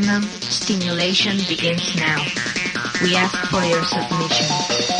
maximum stimulation begins now. We ask for your submission.